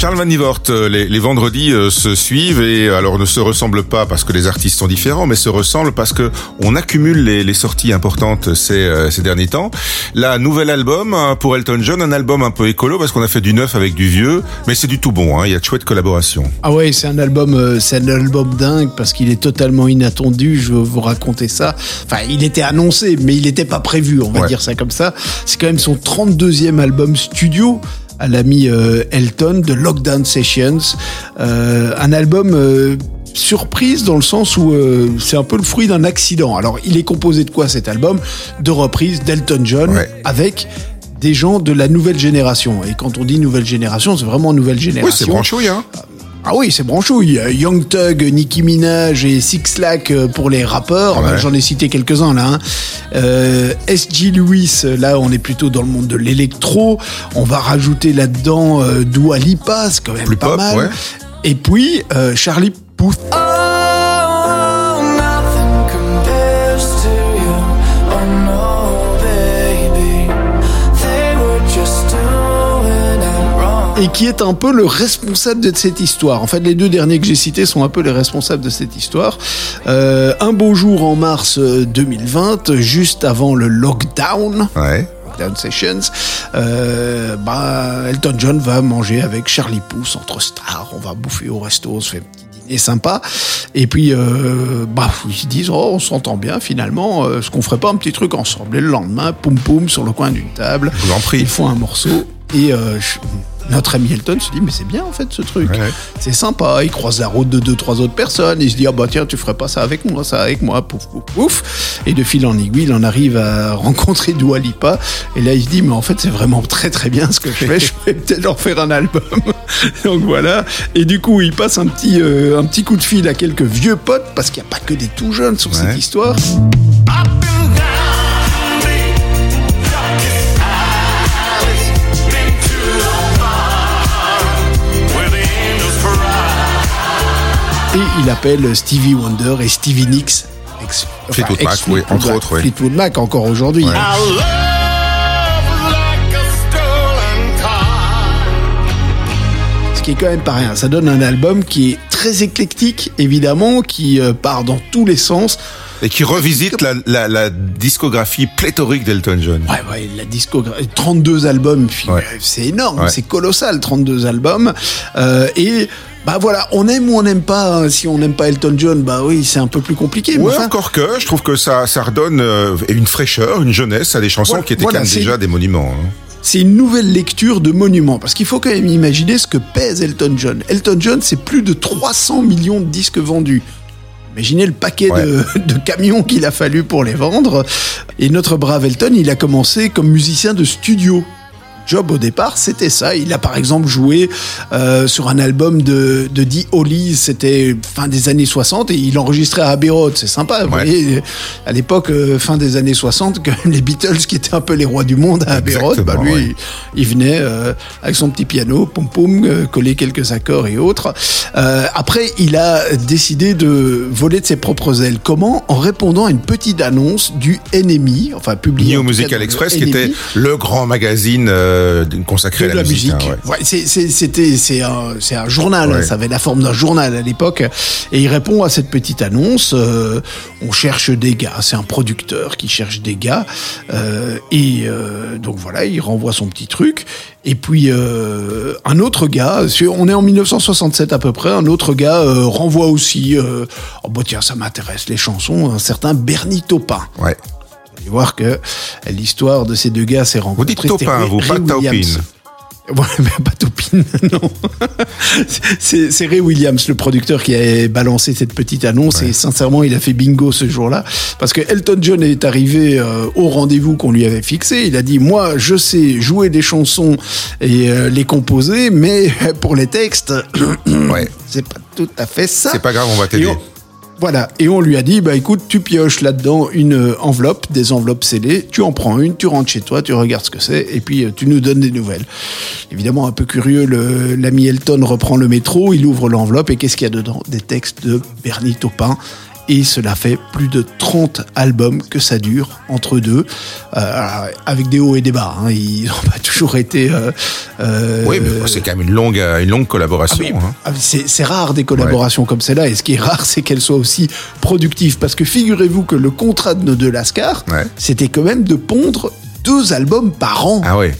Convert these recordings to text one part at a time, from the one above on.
Charles Van Nivort, euh, les, les vendredis euh, se suivent et euh, alors ne se ressemblent pas parce que les artistes sont différents, mais se ressemblent parce que on accumule les, les sorties importantes ces, ces derniers temps. Là, nouvel album hein, pour Elton John, un album un peu écolo parce qu'on a fait du neuf avec du vieux, mais c'est du tout bon. Hein, il y a de chouettes collaborations. Ah ouais, c'est un album, c'est un album dingue parce qu'il est totalement inattendu. Je vais vous raconter ça. Enfin, il était annoncé, mais il n'était pas prévu. On va dire ça comme ça. C'est quand même son 32e album studio à l'ami euh, Elton de Lockdown Sessions. Euh, un album euh, surprise dans le sens où c'est un peu le fruit d'un accident. Alors, il est composé de quoi cet album? De reprises d'Elton John avec des gens de la nouvelle génération. Et quand on dit nouvelle génération, c'est vraiment nouvelle génération. Oui, c'est branchouille, hein ah oui, c'est branchouille. Young Thug, Nicki Minaj et Six Lack euh, pour les rappeurs. J'en ai cité quelques-uns là. Hein. Euh, SG Lewis, là on est plutôt dans le monde de l'électro. On va rajouter là-dedans euh, Dua Lipa, c'est quand même pas mal. Et puis euh, Charlie Puth. Et qui est un peu le responsable de cette histoire. En fait, les deux derniers que j'ai cités sont un peu les responsables de cette histoire. Euh, un beau jour en mars 2020, juste avant le lockdown. Lockdown Sessions, euh, bah, Elton John va manger avec Charlie Pouce entre stars. On va bouffer au resto, on se fait un petit dîner sympa. Et puis, euh, bah, ils se disent, oh, on s'entend bien finalement, euh, ce qu'on ferait pas un petit truc ensemble? Et le lendemain, poum poum, sur le coin d'une table, ils font un morceau. Et euh, notre ami Elton se dit mais c'est bien en fait ce truc, c'est sympa. Il croise la route de deux trois autres personnes. Il se dit ah bah tiens tu ferais pas ça avec moi, ça avec moi, pouf pouf pouf. Et de fil en aiguille, il en arrive à rencontrer Dua Lipa. Et là il se dit mais en fait c'est vraiment très très bien ce que je fais. je vais peut-être leur faire un album. Donc voilà. Et du coup il passe un petit euh, un petit coup de fil à quelques vieux potes parce qu'il n'y a pas que des tout jeunes sur cette histoire. Et il appelle Stevie Wonder et Stevie Nicks. Ex, Fleetwood Mac, oui, entre autres. Oui. Fleetwood Mac encore aujourd'hui. Ce qui est quand même pas rien. Ça donne un album qui est très éclectique, évidemment, qui euh, part dans tous les sens. Et qui revisite la, la, la discographie pléthorique d'Elton John. Ouais, ouais, la discographie, 32 albums, c'est énorme, c'est colossal, 32 albums. Euh, et bah voilà, on aime ou on n'aime pas. Hein. Si on n'aime pas Elton John, bah oui, c'est un peu plus compliqué. Ouais, encore que, je trouve que ça, ça redonne euh, une fraîcheur, une jeunesse à des chansons qui étaient quand même déjà des monuments. Hein. C'est une nouvelle lecture de monuments, parce qu'il faut quand même imaginer ce que pèse Elton John. Elton John, c'est plus de 300 millions de disques vendus. Imaginez le paquet de, de, camions qu'il a fallu pour les vendre. Et notre brave Elton, il a commencé comme musicien de studio job au départ, c'était ça. Il a par exemple joué euh, sur un album de, de The Hollies, c'était fin des années 60, et il enregistrait à Abbey Road. C'est sympa, vous voyez, à l'époque, euh, fin des années 60, que les Beatles, qui étaient un peu les rois du monde à Abbey Road, bah lui, il venait euh, avec son petit piano, pom pom, coller quelques accords et autres. après, il a décidé de voler de ses propres ailes. Comment En répondant à une petite annonce du NMI, enfin publié New Musical Express, qui était le grand magazine euh, consacré à la, musique. Hein, c'était c'est un, un journal, ça avait la forme d'un journal à l'époque, et il répond à cette petite annonce. Euh, on cherche des gars, c'est un producteur qui cherche des gars, euh, et donc voilà, il renvoie son petit truc. Et puis un autre gars, on est en 1967 à peu près, un autre gars renvoie aussi. oh bah tiens, ça m'intéresse les chansons, un certain Bernie Taupin. Ouais allez voir que l'histoire de ces deux gars s'est rencontrée. Vous dites Topin, vous, pas Taupin. Ouais, mais pas Taupin, non. c'est Ray Williams, le producteur, qui a balancé cette petite annonce et sincèrement, il a fait bingo ce jour-là parce que Elton John est arrivé euh, au rendez-vous qu'on lui avait fixé. Il a dit moi, je sais jouer des chansons et euh, les composer, mais pour les textes, ouais. c'est pas tout à fait ça. C'est pas grave, on va t'aider. Voilà, et on lui a dit, bah écoute, tu pioches là-dedans une euh, enveloppe, des enveloppes scellées, tu en prends une, tu rentres chez toi, tu regardes ce que c'est, et puis euh, tu nous donnes des nouvelles. Évidemment, un peu curieux, l'ami Elton reprend le métro, il ouvre l'enveloppe, et qu'est-ce qu'il y a dedans? Des textes de Bernie Taupin et cela fait plus de 30 albums que ça dure entre deux, euh, avec des hauts et des bas. Hein. Ils n'ont pas toujours été. Euh, euh, oui, mais c'est quand même une longue, une longue collaboration. Ah, hein. ah c'est rare des collaborations comme celle-là, et ce qui est rare, c'est qu'elles soient aussi productives. Parce que figurez-vous que le contrat de nos deux Lascar, c'était quand même de pondre deux albums par an. Ah ouais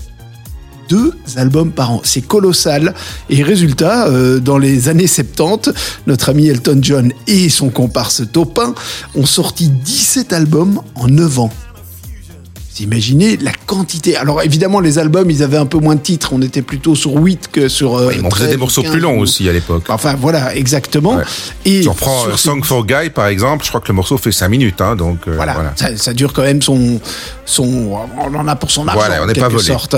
deux albums par an. C'est colossal. Et résultat, euh, dans les années 70, notre ami Elton John et son comparse Topin ont sorti 17 albums en 9 ans. Vous imaginez la quantité. Alors évidemment, les albums, ils avaient un peu moins de titres. On était plutôt sur 8 que sur. Euh, ils faisait des morceaux plus longs aussi à l'époque. Enfin voilà, exactement. Et tu reprends euh, Song for Guy par exemple, je crois que le morceau fait 5 minutes. Hein, donc voilà, Ça, dure quand même son, son. On en a pour son argent. Voilà, on n'est pas volé. Sorte.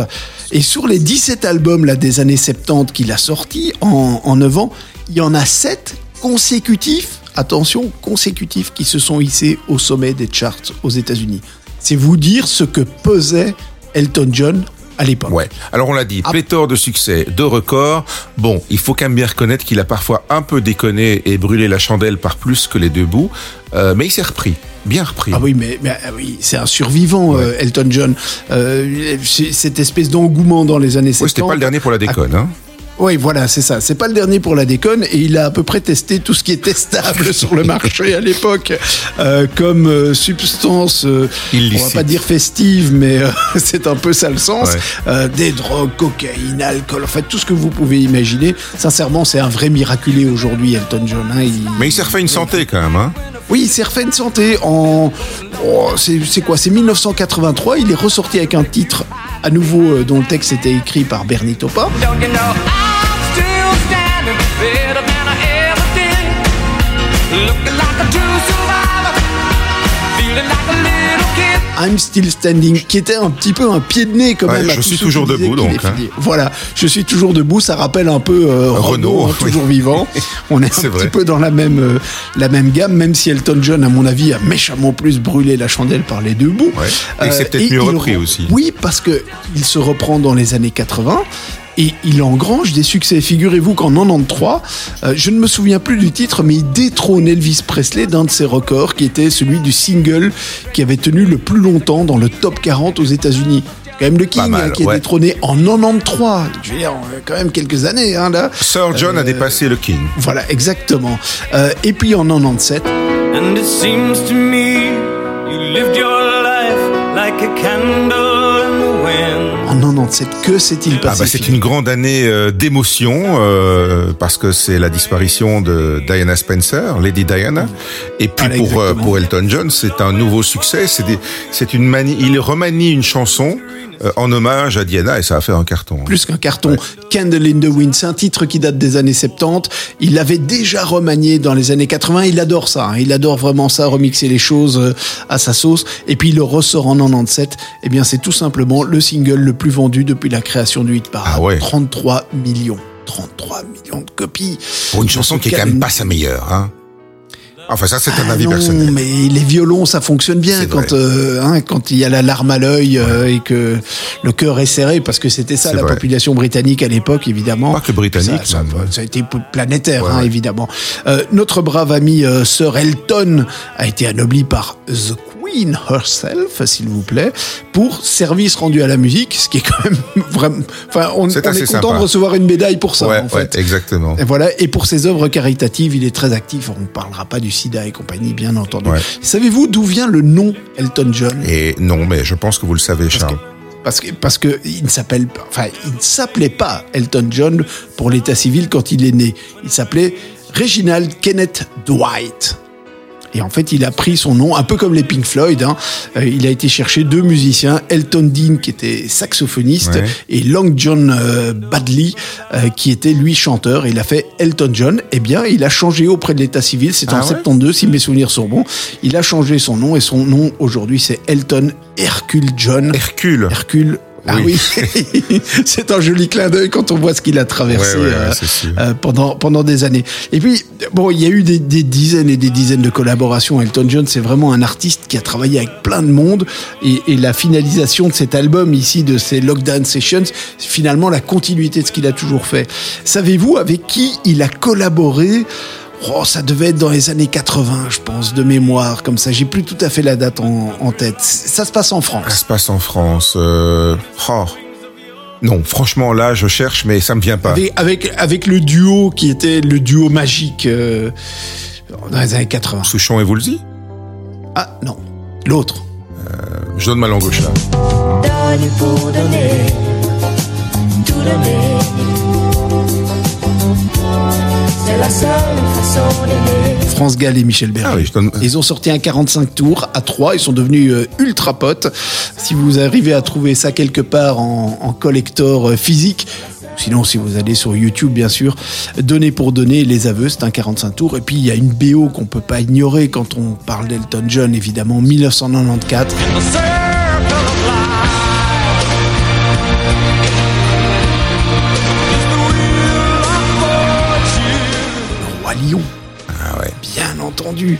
Et sur les 17 albums là, des années 70 qu'il a sortis en, en 9 ans, il y en a 7 consécutifs, attention, consécutifs, qui se sont hissés au sommet des charts aux États-Unis. C'est vous dire ce que pesait Elton John à l'époque. Ouais. Alors on l'a dit, ah. pléthore de succès, de records. Bon, il faut quand même bien reconnaître qu'il a parfois un peu déconné et brûlé la chandelle par plus que les deux bouts, euh, mais il s'est repris. Bien repris. Ah oui, mais, mais ah oui, c'est un survivant, euh, Elton John. Euh, cette espèce d'engouement dans les années 70. Oui, c'était pas le dernier pour la déconne. Hein. Oui, voilà, c'est ça. C'est pas le dernier pour la déconne et il a à peu près testé tout ce qui est testable sur le marché à l'époque euh, comme euh, substance, euh, on va pas dire festive, mais euh, c'est un peu ça le sens. des drogues, cocaïne, alcool, en fait tout ce que vous pouvez imaginer. Sincèrement, c'est un vrai miraculé aujourd'hui, Elton John. Hein, mais il s'est refait une santé quand même. Hein oui, il s'est santé en. Oh, c'est quoi C'est 1983. Il est ressorti avec un titre à nouveau dont le texte était écrit par Bernie Topa. I'm Still Standing, qui était un petit peu un pied de nez quand même. je suis toujours debout donc. Hein. Voilà, je suis toujours debout. Ça rappelle un peu euh, Renault, hein, toujours vivant. On est, un petit peu dans la même euh, la même gamme, même si Elton John, à mon avis, a méchamment plus brûlé la chandelle par les deux bouts. Et c'est peut-être euh, mieux repris aussi. Oui, parce que il se reprend dans les années 80 et il engrange des succès. Figurez-vous qu'en 93, euh, je ne me souviens plus du titre, mais il détrône Elvis Presley d'un de ses records, qui était celui du single qui avait tenu le plus longtemps dans le top 40 aux États-Unis. Quand même le King hein, qui est détrôné en 93. Je veux dire, quand même quelques années hein, là. Sir John a euh, dépassé le King. Voilà, exactement. Euh, et puis en 97. And it seems to me you lived your life like a candle en 97. Que s'est-il passé ah bah C'est une grande année euh, d'émotion euh, parce que c'est la disparition de Diana Spencer, Lady Diana. Et puis pour, euh, pour Elton John, c'est un nouveau succès. C'est une manie. Il remanie une chanson en hommage à Diana et ça a fait un carton. Hein. Plus qu'un carton. Candle in the Wind, c'est un titre qui date des années 70. Il l'avait déjà remanié dans les années 80. Il adore ça. Hein. Il adore vraiment ça, remixer les choses à sa sauce. Et puis il le ressort en 97. Eh bien, c'est tout simplement le single le plus vendu depuis la création du hit parade. Ah 33 millions. 33 millions de copies. Pour une chanson qui est quand même pas sa meilleure, hein. Enfin, ça, c'est un ah avis personnel. mais les violons, ça fonctionne bien quand euh, hein, quand il y a la larme à l'œil euh, et que le cœur est serré, parce que c'était ça la population britannique à l'époque, évidemment. Pas que britannique, ça, ça, a été planétaire, hein, évidemment. Euh, notre brave ami Sir Elton a été anobli par The Queen herself, s'il vous plaît, pour service rendu à la musique, ce qui est quand même vraiment. Enfin, on, est, content de recevoir une médaille pour ça, en fait. exactement. Et voilà. Et pour ses œuvres caritatives, il est très actif. On ne parlera pas du SIDA et compagnie, bien entendu. Savez-vous d'où vient le nom Elton John? Et non, mais je pense que vous le savez, Charles. Parce que, parce que il ne s'appelle enfin, il ne s'appelait pas Elton John pour l'état civil quand il est né. Il s'appelait Reginald Kenneth Dwight. Et en fait, il a pris son nom, un peu comme les Pink Floyd. Hein. Euh, il a été chercher deux musiciens, Elton Dean qui était saxophoniste et Long John euh, Badley euh, qui était lui chanteur. il a fait Elton John. Eh bien, il a changé auprès de l'état civil. C'est en ah 72, si mes souvenirs sont bons. Il a changé son nom et son nom aujourd'hui c'est Elton Hercule John. Hercule. Hercule ah oui, c'est un joli clin d'œil quand on voit ce qu'il a traversé euh, euh, pendant pendant des années. Et puis bon, il y a eu des, des dizaines et des dizaines de collaborations. Elton John, c'est vraiment un artiste qui a travaillé avec plein de monde. Et, et la finalisation de cet album ici, de ces Lockdown Sessions, c'est finalement la continuité de ce qu'il a toujours fait. Savez-vous avec qui il a collaboré? Oh, ça devait être dans les années 80, je pense, de mémoire, comme ça. J'ai plus tout à fait la date en, en tête. Ça se passe en Ça France. se passe en France. Euh... oh. Non, franchement, là, je cherche, mais ça me vient pas. Avec, avec, avec le duo qui était le duo magique euh, dans les années 80. Souchon et Woolsey? Ah, non. L'autre. Je donne ma langue au chat. Donner pour donner, tout donner. C'est la seule façon d'aimer. France Gall et Michel Berger. Ah oui, je donne- Ils ont sorti un 45 tours à 3, ils sont devenus euh, ultra potes. Si vous arrivez à trouver ça quelque part en, en collector euh, physique, sinon si vous allez sur YouTube bien sûr, Donner pour donner, Les Aveux, c'est un 45 tours. Et puis il y a une BO qu'on peut pas ignorer quand on parle d'Elton John, évidemment, 1994. Ah ouais. bien entendu.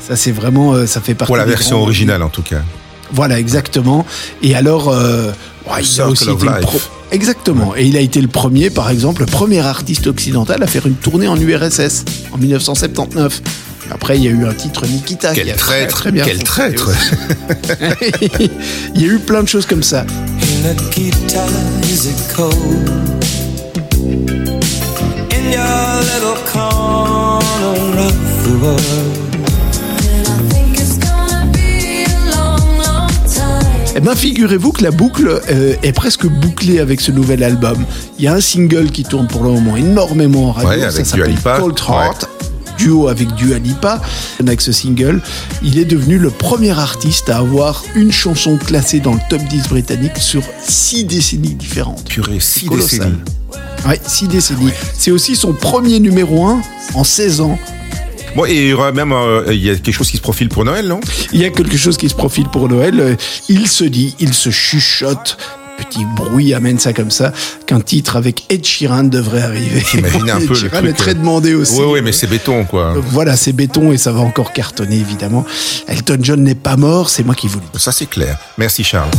Ça c'est vraiment, euh, ça fait partie Pour la des version grands- originale, en tout cas. Voilà, exactement. Et alors, euh, ouais, il a aussi été le pro- Exactement. Et il a été le premier, par exemple, le premier artiste occidental à faire une tournée en URSS en 1979. Après, il y a eu un titre Nikita. qui Quel a traître très bien Quel traître il y a eu plein de choses comme ça. Nikita, is it cold? In your little corner of the world. think it's gonna be a long, long time. Eh ben, figurez-vous que la boucle euh, est presque bouclée avec ce nouvel album. Il y a un single qui tourne pour le moment énormément en radio. Ouais, ça s'appelle. Cold Heart. Duo avec Dua Lipa. Avec ce single, il est devenu le premier artiste à avoir une chanson classée dans le top 10 britannique sur six décennies différentes. Purée, six décennies. Ouais, six décennies. C'est aussi son premier numéro 1 en 16 ans. Bon, et il y aura même, euh, il y a quelque chose qui se profile pour Noël, non? Il y a quelque chose qui se profile pour Noël. Euh, Il se dit, il se chuchote, petit bruit amène ça comme ça, qu'un titre avec Ed Sheeran devrait arriver. Imaginez un Ed peu le Sheeran truc, est très euh, demandé aussi. Ouais, ouais, mais c'est béton, quoi. Donc voilà, c'est béton et ça va encore cartonner évidemment. Elton John n'est pas mort, c'est moi qui vous le dis. Ça, c'est clair. Merci, Charles.